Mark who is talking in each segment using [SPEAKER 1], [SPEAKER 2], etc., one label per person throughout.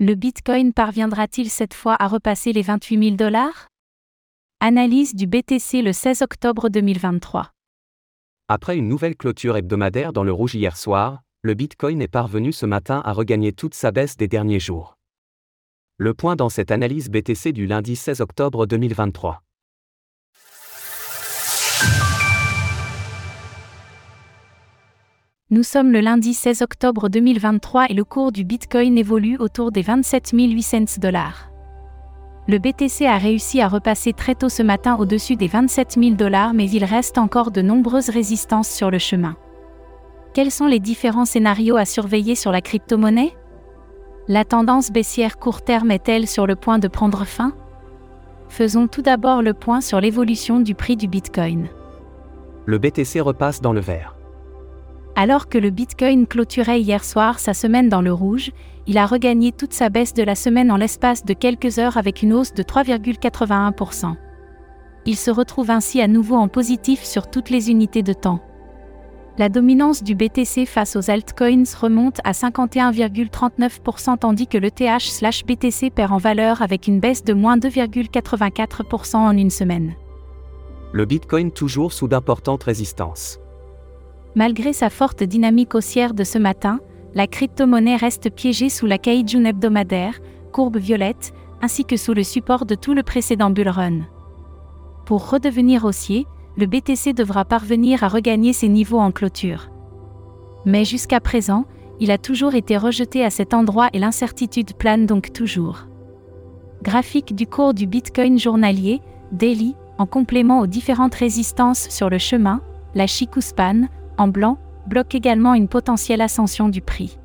[SPEAKER 1] Le Bitcoin parviendra-t-il cette fois à repasser les 28 000 dollars? Analyse du BTC le 16 octobre 2023.
[SPEAKER 2] Après une nouvelle clôture hebdomadaire dans le rouge hier soir, le Bitcoin est parvenu ce matin à regagner toute sa baisse des derniers jours. Le point dans cette analyse BTC du lundi 16 octobre 2023.
[SPEAKER 1] Nous sommes le lundi 16 octobre 2023 et le cours du Bitcoin évolue autour des 27 800 dollars. Le BTC a réussi à repasser très tôt ce matin au-dessus des 27 000 dollars mais il reste encore de nombreuses résistances sur le chemin. Quels sont les différents scénarios à surveiller sur la crypto-monnaie? La tendance baissière court terme est-elle sur le point de prendre fin? Faisons tout d'abord le point sur l'évolution du prix du Bitcoin.
[SPEAKER 2] Le BTC repasse dans le vert.
[SPEAKER 1] Alors que le Bitcoin clôturait hier soir sa semaine dans le rouge, il a regagné toute sa baisse de la semaine en l'espace de quelques heures avec une hausse de 3,81%. Il se retrouve ainsi à nouveau en positif sur toutes les unités de temps. La dominance du BTC face aux altcoins remonte à 51,39% tandis que le TH/BTC perd en valeur avec une baisse de moins 2,84% en une semaine.
[SPEAKER 2] Le Bitcoin toujours sous d'importantes résistances.
[SPEAKER 1] Malgré sa forte dynamique haussière de ce matin, la crypto-monnaie reste piégée sous la Kaijun hebdomadaire, courbe violette, ainsi que sous le support de tout le précédent bull run. Pour redevenir haussier, le BTC devra parvenir à regagner ses niveaux en clôture. Mais jusqu'à présent, il a toujours été rejeté à cet endroit et l'incertitude plane donc toujours. Graphique du cours du Bitcoin journalier, daily, en complément aux différentes résistances sur le chemin, la Chikuspan, en blanc, bloque également une potentielle ascension du prix.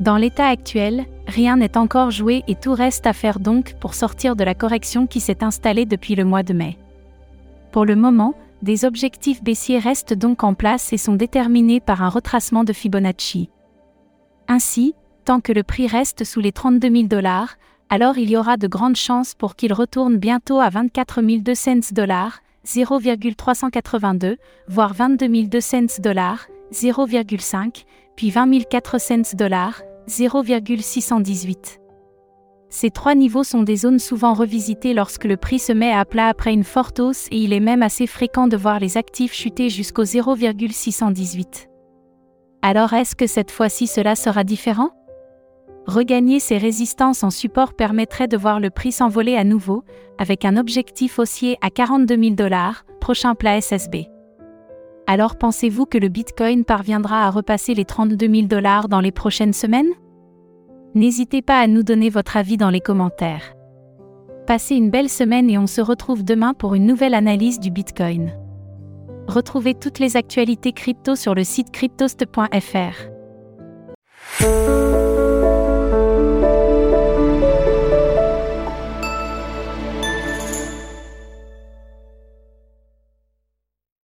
[SPEAKER 1] Dans l'état actuel, rien n'est encore joué et tout reste à faire donc pour sortir de la correction qui s'est installée depuis le mois de mai. Pour le moment, des objectifs baissiers restent donc en place et sont déterminés par un retracement de Fibonacci. Ainsi, tant que le prix reste sous les 32 000 dollars, alors il y aura de grandes chances pour qu'il retourne bientôt à 24 200 dollars, 0,382, voire 22 200 dollars, 0,5, puis 20 400 dollars, 0,618. Ces trois niveaux sont des zones souvent revisitées lorsque le prix se met à plat après une forte hausse et il est même assez fréquent de voir les actifs chuter jusqu'au 0,618. Alors est-ce que cette fois-ci cela sera différent? Regagner ces résistances en support permettrait de voir le prix s'envoler à nouveau, avec un objectif haussier à 42 000 dollars, prochain plat SSB. Alors pensez-vous que le Bitcoin parviendra à repasser les 32 000 dollars dans les prochaines semaines? N'hésitez pas à nous donner votre avis dans les commentaires. Passez une belle semaine et on se retrouve demain pour une nouvelle analyse du Bitcoin. Retrouvez toutes les actualités crypto sur le site cryptost.fr.